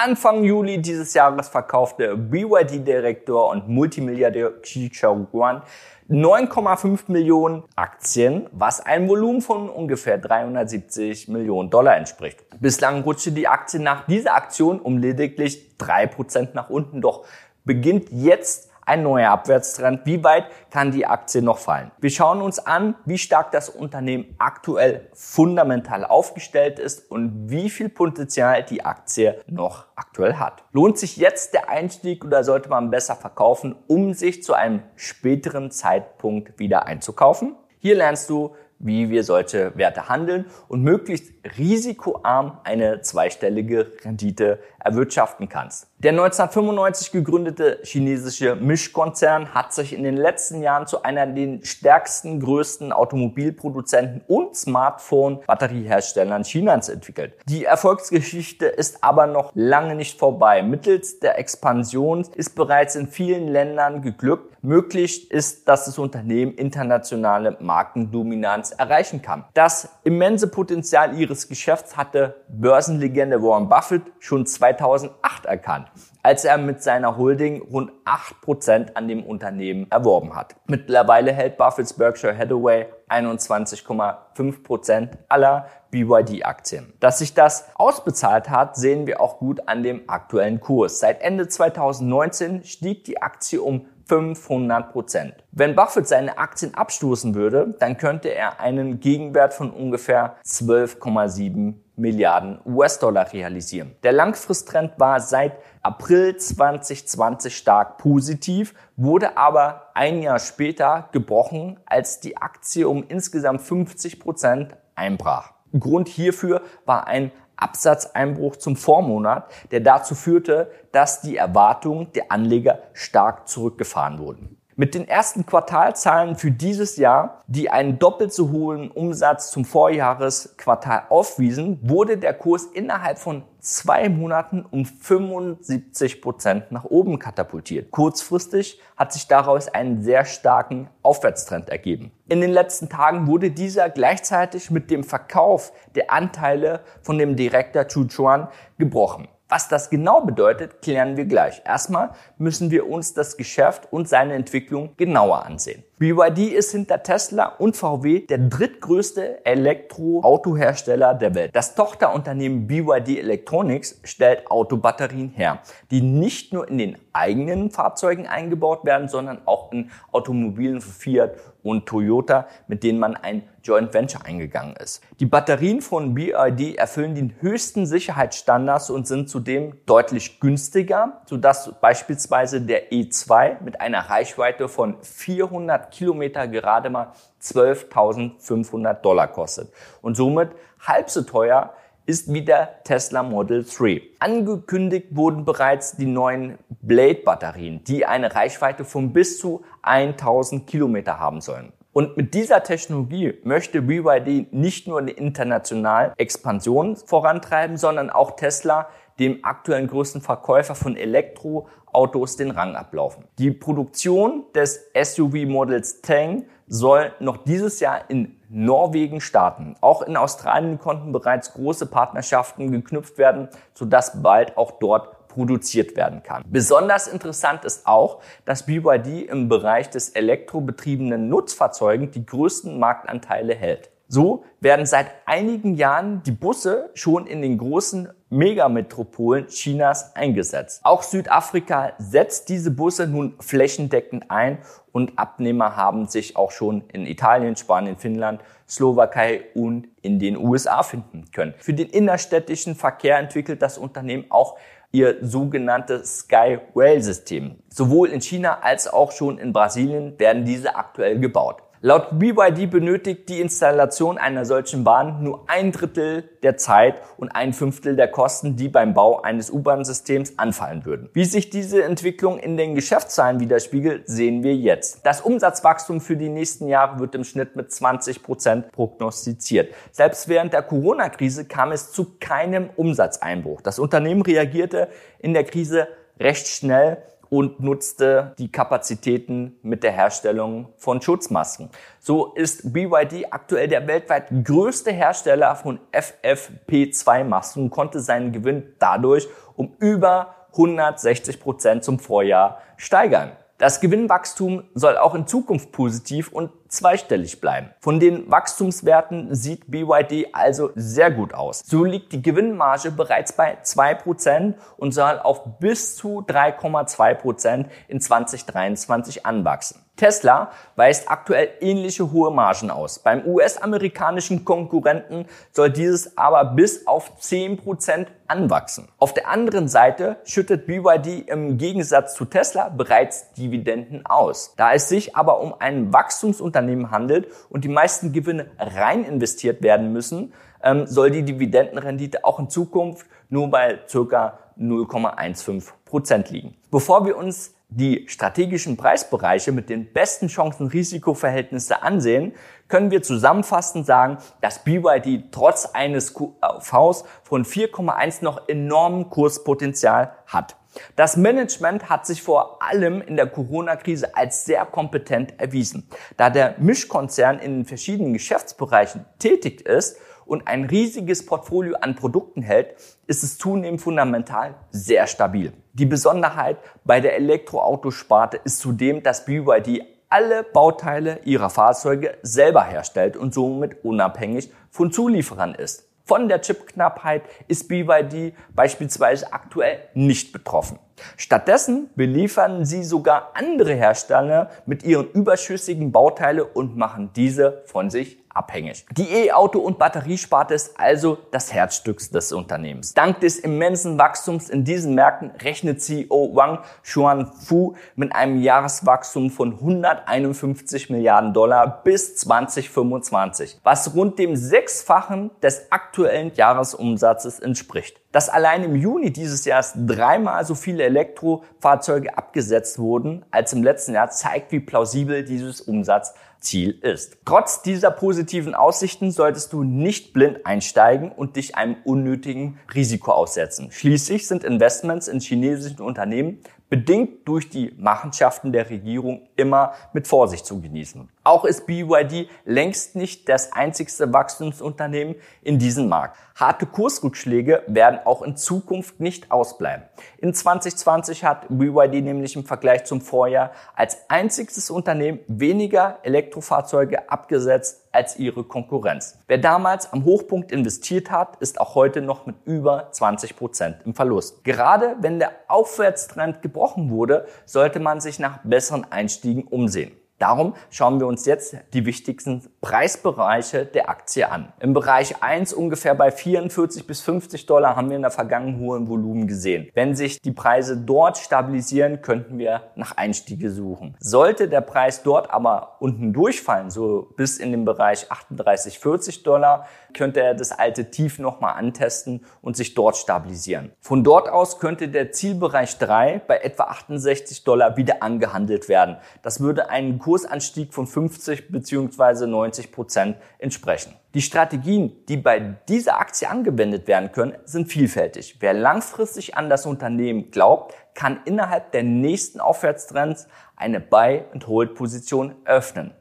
Anfang Juli dieses Jahres verkaufte BYD-Direktor und Multimilliardär Xi Chaoguan 9,5 Millionen Aktien, was ein Volumen von ungefähr 370 Millionen Dollar entspricht. Bislang rutschte die Aktie nach dieser Aktion um lediglich 3% nach unten, doch beginnt jetzt ein neuer Abwärtstrend. Wie weit kann die Aktie noch fallen? Wir schauen uns an, wie stark das Unternehmen aktuell fundamental aufgestellt ist und wie viel Potenzial die Aktie noch aktuell hat. Lohnt sich jetzt der Einstieg oder sollte man besser verkaufen, um sich zu einem späteren Zeitpunkt wieder einzukaufen? Hier lernst du, wie wir solche Werte handeln und möglichst risikoarm eine zweistellige Rendite erwirtschaften kannst. Der 1995 gegründete chinesische Mischkonzern hat sich in den letzten Jahren zu einer der stärksten, größten Automobilproduzenten und Smartphone-Batterieherstellern Chinas entwickelt. Die Erfolgsgeschichte ist aber noch lange nicht vorbei. Mittels der Expansion ist bereits in vielen Ländern geglückt. Möglich ist, dass das Unternehmen internationale Markendominanz erreichen kann. Das immense Potenzial ihres Geschäfts hatte Börsenlegende Warren Buffett schon 2008 erkannt als er mit seiner Holding rund 8% an dem Unternehmen erworben hat. Mittlerweile hält Buffetts Berkshire Hathaway 21,5% aller BYD-Aktien. Dass sich das ausbezahlt hat, sehen wir auch gut an dem aktuellen Kurs. Seit Ende 2019 stieg die Aktie um 500 Prozent. Wenn Buffett seine Aktien abstoßen würde, dann könnte er einen Gegenwert von ungefähr 12,7 Milliarden US-Dollar realisieren. Der Langfristtrend war seit April 2020 stark positiv, wurde aber ein Jahr später gebrochen, als die Aktie um insgesamt 50 Prozent einbrach. Grund hierfür war ein Absatzeinbruch zum Vormonat, der dazu führte, dass die Erwartungen der Anleger stark zurückgefahren wurden. Mit den ersten Quartalzahlen für dieses Jahr, die einen doppelt so hohen Umsatz zum Vorjahresquartal aufwiesen, wurde der Kurs innerhalb von zwei Monaten um 75 Prozent nach oben katapultiert. Kurzfristig hat sich daraus einen sehr starken Aufwärtstrend ergeben. In den letzten Tagen wurde dieser gleichzeitig mit dem Verkauf der Anteile von dem Direktor Chu Chuan gebrochen. Was das genau bedeutet, klären wir gleich. Erstmal müssen wir uns das Geschäft und seine Entwicklung genauer ansehen. BYD ist hinter Tesla und VW der drittgrößte Elektroautohersteller der Welt. Das Tochterunternehmen BYD Electronics stellt Autobatterien her, die nicht nur in den eigenen Fahrzeugen eingebaut werden, sondern auch in Automobilen für Fiat und Toyota, mit denen man ein Joint Venture eingegangen ist. Die Batterien von BYD erfüllen die höchsten Sicherheitsstandards und sind zudem deutlich günstiger, sodass beispielsweise der E2 mit einer Reichweite von 400 Kilometer gerade mal 12.500 Dollar kostet und somit halb so teuer ist wie der Tesla Model 3. Angekündigt wurden bereits die neuen Blade-Batterien, die eine Reichweite von bis zu 1000 Kilometer haben sollen. Und mit dieser Technologie möchte BYD nicht nur eine internationale Expansion vorantreiben, sondern auch Tesla, dem aktuellen größten Verkäufer von Elektroautos, den Rang ablaufen. Die Produktion des SUV Models 10 soll noch dieses Jahr in Norwegen starten. Auch in Australien konnten bereits große Partnerschaften geknüpft werden, sodass bald auch dort produziert werden kann. Besonders interessant ist auch, dass BYD im Bereich des elektrobetriebenen Nutzfahrzeugen die größten Marktanteile hält. So werden seit einigen Jahren die Busse schon in den großen Megametropolen Chinas eingesetzt. Auch Südafrika setzt diese Busse nun flächendeckend ein und Abnehmer haben sich auch schon in Italien, Spanien, Finnland, Slowakei und in den USA finden können. Für den innerstädtischen Verkehr entwickelt das Unternehmen auch ihr sogenanntes Sky Rail System. Sowohl in China als auch schon in Brasilien werden diese aktuell gebaut. Laut BYD benötigt die Installation einer solchen Bahn nur ein Drittel der Zeit und ein Fünftel der Kosten, die beim Bau eines U-Bahn-Systems anfallen würden. Wie sich diese Entwicklung in den Geschäftszahlen widerspiegelt, sehen wir jetzt. Das Umsatzwachstum für die nächsten Jahre wird im Schnitt mit 20 Prozent prognostiziert. Selbst während der Corona-Krise kam es zu keinem Umsatzeinbruch. Das Unternehmen reagierte in der Krise recht schnell und nutzte die Kapazitäten mit der Herstellung von Schutzmasken. So ist BYD aktuell der weltweit größte Hersteller von FFP2-Masken und konnte seinen Gewinn dadurch um über 160 Prozent zum Vorjahr steigern. Das Gewinnwachstum soll auch in Zukunft positiv und zweistellig bleiben. Von den Wachstumswerten sieht BYD also sehr gut aus. So liegt die Gewinnmarge bereits bei 2% und soll auf bis zu 3,2% in 2023 anwachsen. Tesla weist aktuell ähnliche hohe Margen aus. Beim US-amerikanischen Konkurrenten soll dieses aber bis auf 10% anwachsen. Auf der anderen Seite schüttet BYD im Gegensatz zu Tesla bereits Dividenden aus. Da es sich aber um ein Wachstumsunternehmen handelt und die meisten Gewinne rein investiert werden müssen, ähm, soll die Dividendenrendite auch in Zukunft nur bei circa 0,15 liegen. Bevor wir uns die strategischen Preisbereiche mit den besten Chancen-Risikoverhältnisse ansehen, können wir zusammenfassend sagen, dass BYD trotz eines QVs von 4,1 noch enormen Kurspotenzial hat. Das Management hat sich vor allem in der Corona-Krise als sehr kompetent erwiesen. Da der Mischkonzern in den verschiedenen Geschäftsbereichen tätig ist und ein riesiges Portfolio an Produkten hält, ist es zunehmend fundamental sehr stabil. Die Besonderheit bei der Elektroautosparte ist zudem, dass BYD alle Bauteile ihrer Fahrzeuge selber herstellt und somit unabhängig von Zulieferern ist. Von der Chipknappheit ist BYD beispielsweise aktuell nicht betroffen. Stattdessen beliefern sie sogar andere Hersteller mit ihren überschüssigen Bauteile und machen diese von sich abhängig. Die E-Auto- und Batteriesparte ist also das Herzstück des Unternehmens. Dank des immensen Wachstums in diesen Märkten rechnet CEO Wang Xuanfu mit einem Jahreswachstum von 151 Milliarden Dollar bis 2025, was rund dem Sechsfachen des aktuellen Jahresumsatzes entspricht. Dass allein im Juni dieses Jahres dreimal so viele Elektrofahrzeuge abgesetzt wurden als im letzten Jahr, zeigt, wie plausibel dieses Umsatzziel ist. Trotz dieser positiven Aussichten solltest du nicht blind einsteigen und dich einem unnötigen Risiko aussetzen. Schließlich sind Investments in chinesischen Unternehmen bedingt durch die Machenschaften der Regierung immer mit Vorsicht zu genießen. Auch ist BYD längst nicht das einzigste Wachstumsunternehmen in diesem Markt. Harte Kursrückschläge werden auch in Zukunft nicht ausbleiben. In 2020 hat BYD nämlich im Vergleich zum Vorjahr als einziges Unternehmen weniger Elektrofahrzeuge abgesetzt als ihre Konkurrenz. Wer damals am Hochpunkt investiert hat, ist auch heute noch mit über 20 Prozent im Verlust. Gerade wenn der Aufwärtstrend gebrochen wurde, sollte man sich nach besseren Einstiegen umsehen. Darum schauen wir uns jetzt die wichtigsten Preisbereiche der Aktie an. Im Bereich 1 ungefähr bei 44 bis 50 Dollar haben wir in der Vergangenheit hohen Volumen gesehen. Wenn sich die Preise dort stabilisieren, könnten wir nach Einstiege suchen. Sollte der Preis dort aber unten durchfallen, so bis in den Bereich 38, 40 Dollar, könnte er das alte Tief nochmal antesten und sich dort stabilisieren. Von dort aus könnte der Zielbereich 3 bei etwa 68 Dollar wieder angehandelt werden. Das würde einen Kursanstieg von 50 bzw. 90 Prozent entsprechen. Die Strategien, die bei dieser Aktie angewendet werden können, sind vielfältig. Wer langfristig an das Unternehmen glaubt, kann innerhalb der nächsten Aufwärtstrends eine Buy-and-Hold-Position öffnen.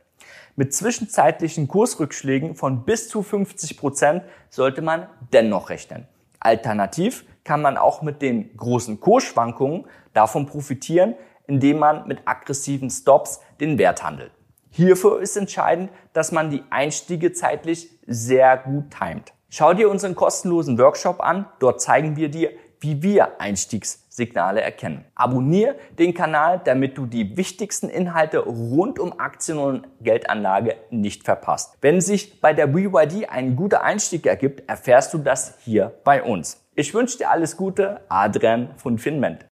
Mit zwischenzeitlichen Kursrückschlägen von bis zu 50 Prozent sollte man dennoch rechnen. Alternativ kann man auch mit den großen Kursschwankungen davon profitieren, indem man mit aggressiven Stops den Wert handelt. Hierfür ist entscheidend, dass man die Einstiege zeitlich sehr gut timet. Schau dir unseren kostenlosen Workshop an. Dort zeigen wir dir, wie wir Einstiegssignale erkennen. Abonniere den Kanal, damit du die wichtigsten Inhalte rund um Aktien und Geldanlage nicht verpasst. Wenn sich bei der BYD ein guter Einstieg ergibt, erfährst du das hier bei uns. Ich wünsche dir alles Gute, Adrian von Finment.